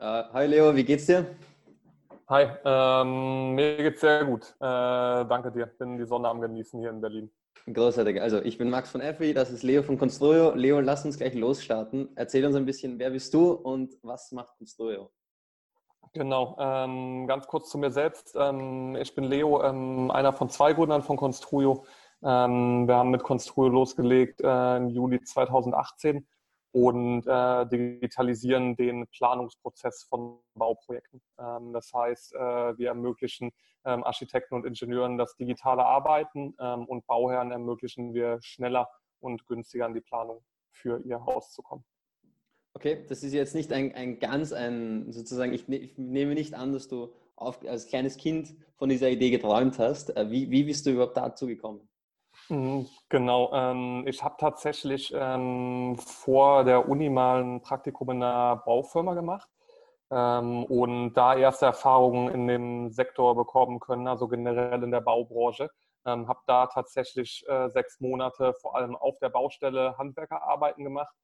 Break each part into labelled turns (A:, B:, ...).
A: Uh, hi Leo, wie geht's dir?
B: Hi, ähm, mir geht's sehr gut. Äh, danke dir. Bin die Sonne am Genießen hier in Berlin.
A: Großartig. Also ich bin Max von Effi, das ist Leo von Construyo. Leo, lass uns gleich losstarten. Erzähl uns ein bisschen, wer bist du und was macht Construyo?
B: Genau, ähm, ganz kurz zu mir selbst. Ähm, ich bin Leo, ähm, einer von zwei Gründern von Construyo. Ähm, wir haben mit Construyo losgelegt äh, im Juli 2018 und äh, digitalisieren den Planungsprozess von Bauprojekten. Ähm, das heißt, äh, wir ermöglichen ähm, Architekten und Ingenieuren das digitale Arbeiten ähm, und Bauherren ermöglichen wir schneller und günstiger an die Planung für ihr Haus zu kommen.
A: Okay, das ist jetzt nicht ein, ein ganz ein, sozusagen, ich, ne, ich nehme nicht an, dass du auf, als kleines Kind von dieser Idee geträumt hast. Äh, wie, wie bist du überhaupt dazu gekommen?
B: Mhm, genau, ähm, ich habe tatsächlich ähm, vor der Uni mal ein Praktikum in einer Baufirma gemacht ähm, und da erste Erfahrungen in dem Sektor bekommen können, also generell in der Baubranche. Ähm, habe da tatsächlich äh, sechs Monate vor allem auf der Baustelle Handwerkerarbeiten gemacht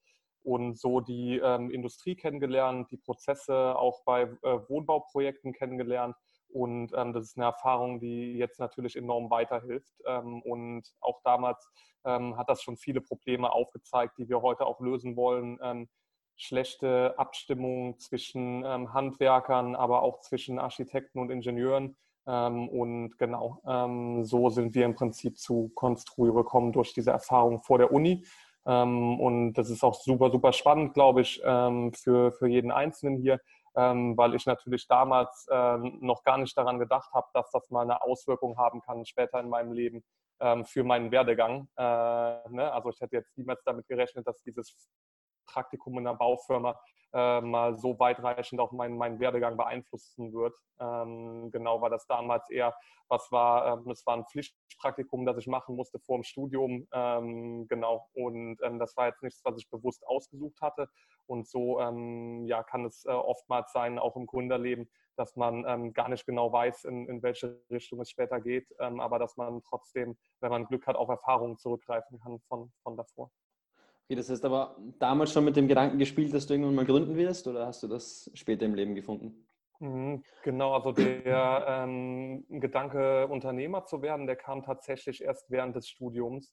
B: und so die ähm, Industrie kennengelernt, die Prozesse auch bei äh, Wohnbauprojekten kennengelernt und ähm, das ist eine Erfahrung, die jetzt natürlich enorm weiterhilft. Ähm, und auch damals ähm, hat das schon viele Probleme aufgezeigt, die wir heute auch lösen wollen. Ähm, schlechte Abstimmung zwischen ähm, Handwerkern, aber auch zwischen Architekten und Ingenieuren. Ähm, und genau, so sind wir im Prinzip zu Construio gekommen durch diese Erfahrung vor der Uni. und das ist auch super, super spannend, glaube ich, für, für jeden Einzelnen hier ähm, weil ich natürlich damals ähm, noch gar nicht daran gedacht habe, dass das mal eine Auswirkung haben kann später in meinem Leben ähm, für meinen Werdegang. Äh, ne? Also ich hätte jetzt niemals damit gerechnet, dass dieses Praktikum in einer Baufirma äh, mal so weitreichend auch meinen, meinen Werdegang beeinflussen wird. Ähm, genau, weil das damals eher was war, ähm, es war ein Pflichtpraktikum, das ich machen musste vor dem Studium. Ähm, genau, und ähm, das war jetzt nichts, was ich bewusst ausgesucht hatte. Und so ähm, ja, kann es äh, oftmals sein, auch im Gründerleben, dass man ähm, gar nicht genau weiß, in, in welche Richtung es später geht, aber dass man trotzdem, wenn man Glück hat, auf Erfahrungen zurückgreifen kann von, von davor.
A: Okay, das heißt aber damals schon mit dem Gedanken gespielt, dass du irgendwann mal gründen wirst oder hast du das später im Leben gefunden?
B: Mhm, genau, also der ähm, Gedanke, Unternehmer zu werden, der kam tatsächlich erst während des Studiums.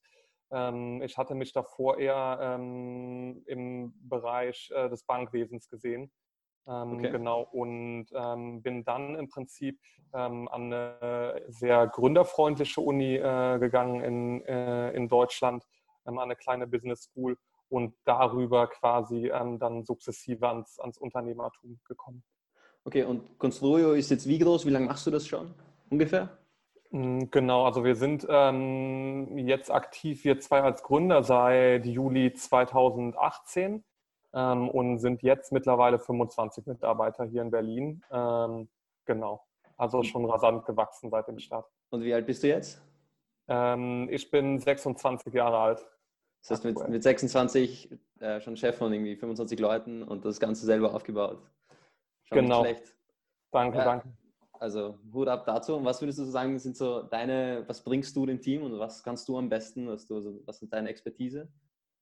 B: Ähm, ich hatte mich davor eher ähm, im Bereich äh, des Bankwesens gesehen. Ähm, okay. Genau, und bin dann im Prinzip an eine sehr gründerfreundliche Uni äh, gegangen in, äh, in Deutschland an eine kleine Business School und darüber quasi ähm, dann sukzessive ans, ans Unternehmertum gekommen.
A: Okay, und Construyo ist jetzt wie groß? Wie lange machst du das schon ungefähr?
B: Mm, genau, also wir sind ähm, jetzt aktiv, wir zwei als Gründer seit Juli 2018 ähm, und sind jetzt mittlerweile 25 Mitarbeiter hier in Berlin. Ähm, genau, also schon rasant gewachsen seit dem Start.
A: Und wie alt bist du jetzt?
B: Ähm, ich bin 26 Jahre alt.
A: Das heißt, mit, mit 26 äh, schon Chef von irgendwie 25 Leuten und das Ganze selber aufgebaut.
B: Schon genau. Danke, ja, danke.
A: Also Hut ab dazu. Und was würdest du sagen, sind so deine, was bringst du dem Team und was kannst du am besten, was, du, was ist deine Expertise?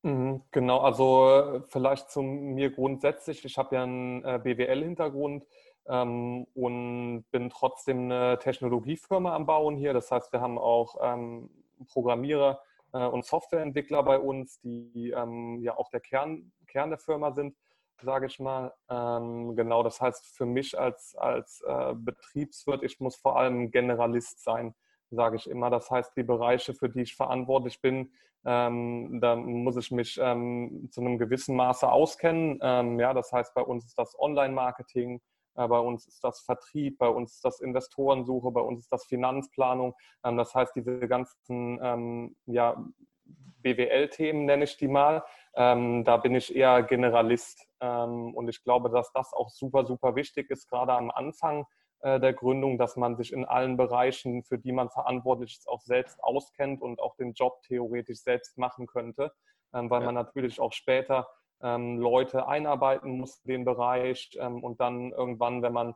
B: Mhm, genau, also vielleicht zu mir grundsätzlich. Ich habe ja einen äh, BWL-Hintergrund ähm, und bin trotzdem eine Technologiefirma am Bauen hier. Das heißt, wir haben auch ähm, Programmierer, äh, und Softwareentwickler bei uns, die ähm, ja auch der Kern, Kern der Firma sind, sage ich mal. Ähm, genau, das heißt für mich als, als äh, Betriebswirt, ich muss vor allem Generalist sein, sage ich immer. Das heißt, die Bereiche, für die ich verantwortlich bin, ähm, da muss ich mich ähm, zu einem gewissen Maße auskennen. Ähm, ja, das heißt, bei uns ist das Online-Marketing, äh, bei uns ist das Vertrieb, bei uns ist das Investorensuche, bei uns ist das Finanzplanung. Ähm, das heißt, diese ganzen ähm, ja, BWL-Themen nenne ich die mal. Ähm, da bin ich eher Generalist. Und ich glaube, dass das auch super, super wichtig ist, gerade am Anfang äh, der Gründung, dass man sich in allen Bereichen, für die man verantwortlich ist, auch selbst auskennt und auch den Job theoretisch selbst machen könnte, weil ja. man natürlich auch später ähm, Leute einarbeiten muss in den Bereich ähm, und dann irgendwann, wenn man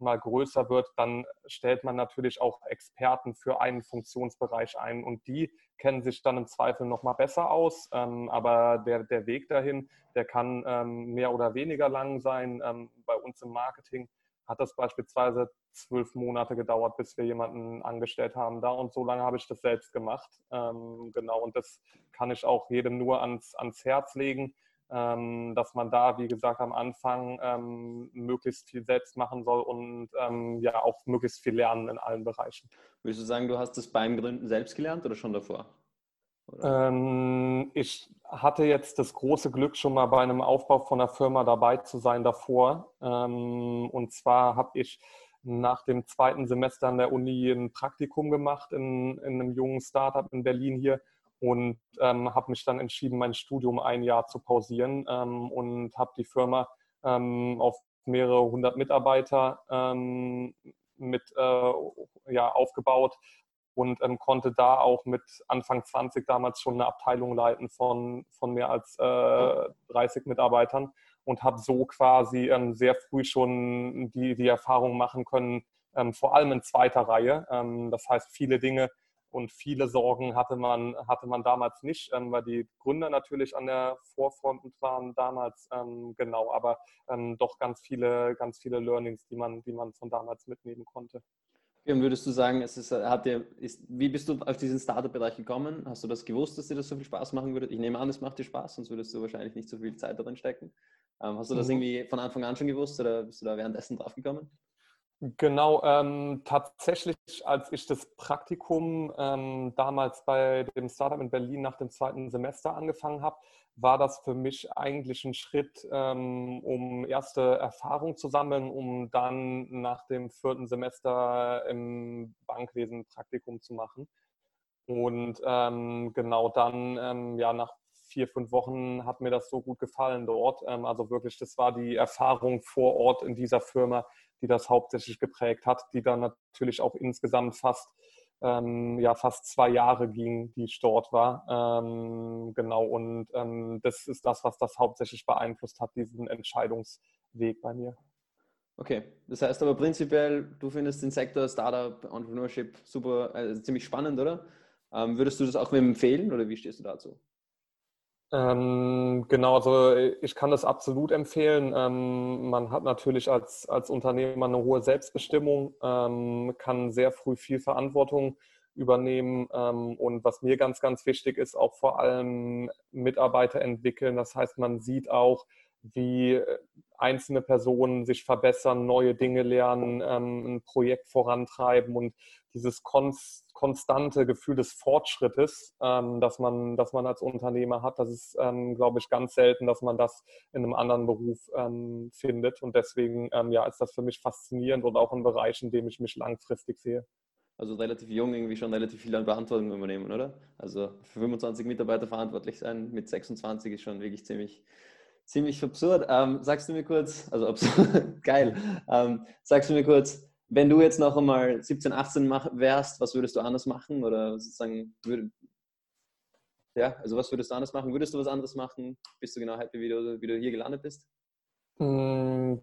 B: mal größer wird, dann stellt man natürlich auch Experten für einen Funktionsbereich ein und die kennen sich dann im Zweifel noch mal besser aus. Ähm, aber der, der Weg dahin, der kann ähm, mehr oder weniger lang sein. Ähm, bei uns im Marketing hat das beispielsweise zwölf Monate gedauert, bis wir jemanden angestellt haben da und so lange habe ich das selbst gemacht. Genau, und das kann ich auch jedem nur ans, ans Herz legen ähm, dass man da, wie gesagt, am Anfang ähm, möglichst viel selbst machen soll und ähm, ja auch möglichst viel lernen in allen Bereichen.
A: Würdest du sagen, du hast das beim Gründen selbst gelernt oder schon davor?
B: Ähm, ich hatte jetzt das große Glück, schon mal bei einem Aufbau von einer Firma dabei zu sein davor. Ähm, und zwar habe ich nach dem zweiten Semester an der Uni ein Praktikum gemacht in, in einem jungen Startup in Berlin hier und ähm, habe mich dann entschieden, mein Studium ein Jahr zu pausieren ähm, und habe die Firma ähm, auf mehrere hundert Mitarbeiter ähm, mit äh, ja, aufgebaut und ähm, konnte da auch mit Anfang 20 damals schon eine Abteilung leiten von, von mehr als äh, 30 Mitarbeitern und habe so quasi ähm, sehr früh schon die, die Erfahrung machen können, vor allem in zweiter Reihe. das heißt, viele Dinge, und viele Sorgen hatte man, hatte man damals nicht, ähm, weil die Gründer natürlich an der Vorfront waren damals, ähm, genau, aber ähm, doch ganz viele, ganz viele Learnings, die man, die man von damals mitnehmen konnte.
A: Und würdest du sagen, es ist, hat dir, ist, wie bist du auf diesen Startup-Bereich gekommen? Hast du das gewusst, dass dir das so viel Spaß machen würde? Ich nehme an, es macht dir Spaß, sonst würdest du wahrscheinlich nicht so viel Zeit darin stecken. Ähm, hast du das mhm. irgendwie von Anfang an schon gewusst oder bist du da währenddessen drauf gekommen?
B: Genau, ähm, tatsächlich, als ich das Praktikum ähm, damals bei dem Startup in Berlin nach dem zweiten Semester angefangen habe, war das für mich eigentlich ein Schritt, ähm, um erste Erfahrung zu sammeln, um dann nach dem vierten Semester im Bankwesen Praktikum zu machen. Und ähm, genau dann, ähm, ja, nach vier, fünf Wochen hat mir das so gut gefallen dort. Ähm, also wirklich, das war die Erfahrung vor Ort in dieser Firma, die das hauptsächlich geprägt hat, die dann natürlich auch insgesamt fast ähm, ja fast zwei Jahre ging, die ich dort war. Ähm, genau, und das ist das, was das hauptsächlich beeinflusst hat, diesen Entscheidungsweg bei mir.
A: Okay, das heißt aber prinzipiell, du findest den Sektor Startup, Entrepreneurship super, also ziemlich spannend, oder? Würdest du das auch empfehlen oder wie stehst du dazu?
B: Ähm, genau, also ich kann das absolut empfehlen. Ähm, man hat natürlich als, als Unternehmer eine hohe Selbstbestimmung, ähm, kann sehr früh viel Verantwortung übernehmen ähm, und was mir ganz, ganz wichtig ist, auch vor allem Mitarbeiter entwickeln. Das heißt, man sieht auch, wie einzelne Personen sich verbessern, neue Dinge lernen, ähm, ein Projekt vorantreiben und dieses konst konstante Gefühl des Fortschrittes, ähm, das, man, das man als Unternehmer hat, das ist, ähm, glaube ich, ganz selten, dass man das in einem anderen Beruf ähm, findet. Und deswegen ja, ist das für mich faszinierend und auch ein Bereich, in dem ich mich langfristig sehe.
A: Also relativ jung irgendwie schon relativ viel an Verantwortung übernehmen, oder? Also für 25 Mitarbeiter verantwortlich sein mit 26 ist schon wirklich ziemlich, ziemlich absurd. Ähm, sagst du mir kurz, also absurd, geil, ähm, sagst du mir kurz, wenn du jetzt noch einmal 17, 18 wärst, was würdest du anders machen? Oder sozusagen, würd, ja, also was würdest du anders machen? Würdest du was anderes machen? Bist du genau happy, wie du, wie du hier gelandet bist?
B: Mm,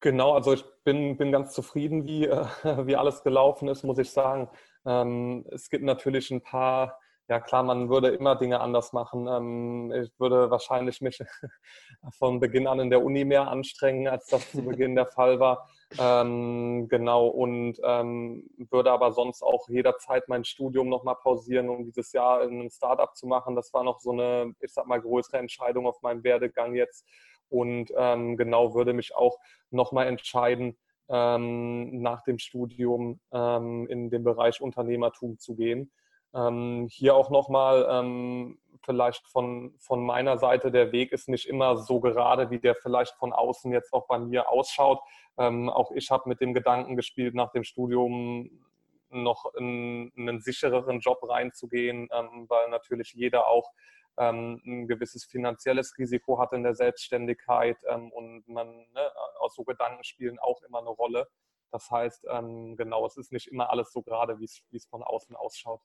B: genau, also ich bin, bin ganz zufrieden, wie, wie alles gelaufen ist, muss ich sagen. Ähm, es gibt natürlich ein paar ja klar, man würde immer Dinge anders machen. Ähm, ich würde wahrscheinlich mich von Beginn an in der Uni mehr anstrengen, als das zu Beginn der Fall war. Ähm, genau, und ähm, würde aber sonst auch jederzeit mein Studium nochmal pausieren, um dieses Jahr in einem Startup zu machen. Das war noch so eine, ich sag mal, größere Entscheidung auf meinem Werdegang jetzt. Und genau würde mich auch nochmal entscheiden, nach dem Studium in den Bereich Unternehmertum zu gehen. Ähm, hier auch nochmal ähm, vielleicht von, von meiner Seite, der Weg ist nicht immer so gerade, wie der vielleicht von außen jetzt auch bei mir ausschaut. Ähm, auch ich habe mit dem Gedanken gespielt, nach dem Studium noch in, in einen sichereren Job reinzugehen, ähm, weil natürlich jeder auch ähm, ein gewisses finanzielles Risiko hat in der Selbstständigkeit ähm, und man ne, aus so Gedanken spielen auch immer eine Rolle. Das heißt, genau, es ist nicht immer alles so gerade, wie es von außen ausschaut.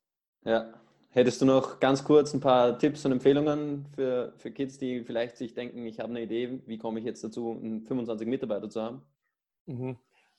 A: Ja. Hättest du noch ganz kurz ein paar Tipps und Empfehlungen für, für Kids, die vielleicht sich denken, ich habe eine Idee, wie komme ich jetzt dazu, 25 Mitarbeiter zu haben?
B: Mhm.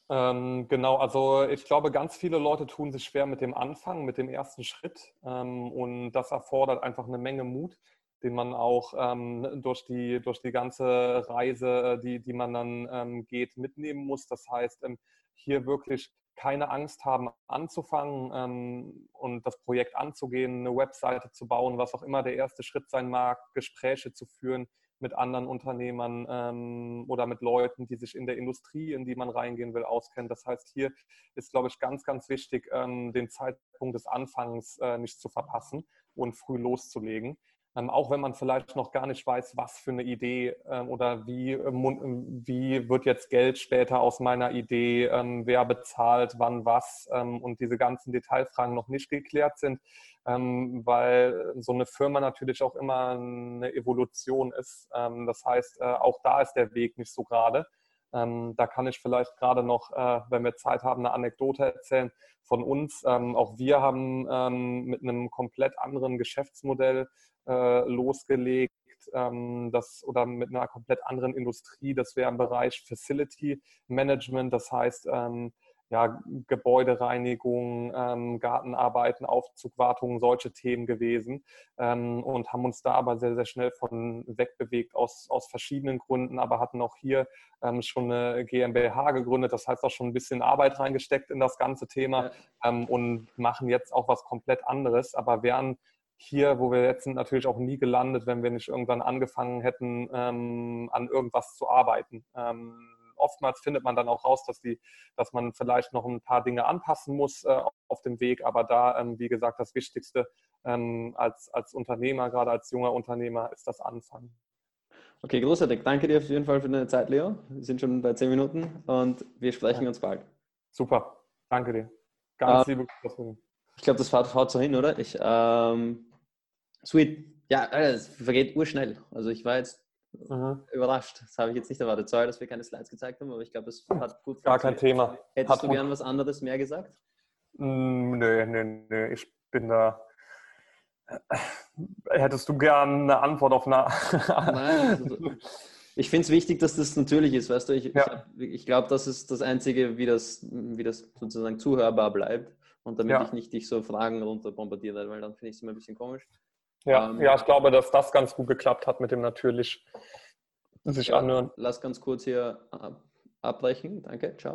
B: Ähm, genau, also ich glaube, ganz viele Leute tun sich schwer mit dem Anfang, mit dem ersten Schritt. Ähm, und das erfordert einfach eine Menge Mut, den man auch ähm, durch, die, durch die ganze Reise, die, die man dann ähm, geht, mitnehmen muss. Das heißt, ähm, hier wirklich keine Angst haben, anzufangen ähm, und das Projekt anzugehen, eine Webseite zu bauen, was auch immer der erste Schritt sein mag, Gespräche zu führen mit anderen Unternehmern ähm, oder mit Leuten, die sich in der Industrie, in die man reingehen will, auskennen. Das heißt, hier ist, glaube ich, ganz, ganz wichtig, ähm, den Zeitpunkt des Anfangs äh, nicht zu verpassen und früh loszulegen. Ähm, auch wenn man vielleicht noch gar nicht weiß, was für eine Idee ähm, oder wie, ähm, wie wird jetzt Geld später aus meiner Idee, ähm, wer bezahlt, wann was ähm, und diese ganzen Detailfragen noch nicht geklärt sind, ähm, weil so eine Firma natürlich auch immer eine Evolution ist. das heißt, äh, auch da ist der Weg nicht so gerade. Da kann ich vielleicht gerade noch, äh, wenn wir Zeit haben, eine Anekdote erzählen von uns. auch wir haben mit einem komplett anderen Geschäftsmodell äh, losgelegt, ähm, das, oder mit einer komplett anderen Industrie. Das wäre im Bereich Facility Management, das heißt ähm, ja, Gebäudereinigung, ähm, Gartenarbeiten, Aufzugwartung, solche Themen gewesen ähm, und haben uns da aber sehr, sehr schnell von wegbewegt aus, aus verschiedenen Gründen, aber hatten auch hier ähm, schon eine GmbH gegründet, das heißt auch schon ein bisschen Arbeit reingesteckt in das ganze Thema ja. Ähm, und machen jetzt auch was komplett anderes, aber wären hier, wo wir jetzt sind, natürlich auch nie gelandet, wenn wir nicht irgendwann angefangen hätten, ähm, an irgendwas zu arbeiten. Ähm, oftmals findet man dann auch raus, dass, die, dass man vielleicht noch ein paar Dinge anpassen muss äh, auf dem Weg, aber da, ähm, wie gesagt, das Wichtigste ähm, als, als Unternehmer, gerade als junger Unternehmer, ist das Anfangen.
A: Okay, großartig. Danke dir auf jeden Fall für deine Zeit, Leo. Wir sind schon bei zehn Minuten und wir sprechen ja. uns bald.
B: Super. Danke dir. Ganz uh, liebe Grüße.
A: Ich glaube, das haut so hin, oder? Ich, ähm, sweet. Ja, es vergeht urschnell. Also ich war jetzt Aha. überrascht. Das habe ich jetzt nicht erwartet. Sorry, dass wir keine Slides gezeigt haben, aber ich glaube, es hat gut
B: Gar kein Thema.
A: Hättest hat du gern was anderes mehr gesagt?
B: Mm, nö, nö, nö. Ich bin da. Hättest du gern eine Antwort auf eine.
A: Nein. Also, ich finde es wichtig, dass das natürlich ist, weißt du. Ich, ja. ich, ich glaube, das ist das Einzige, wie das, wie das sozusagen zuhörbar bleibt. Und damit ja. ich nicht dich so Fragen runter bombardiere, weil dann finde ich es immer ein bisschen komisch.
B: Ja, ähm, ja, ich glaube, dass das ganz gut geklappt hat mit dem natürlich sich ja, anhören.
A: Lass ganz kurz hier abbrechen. Danke, ciao.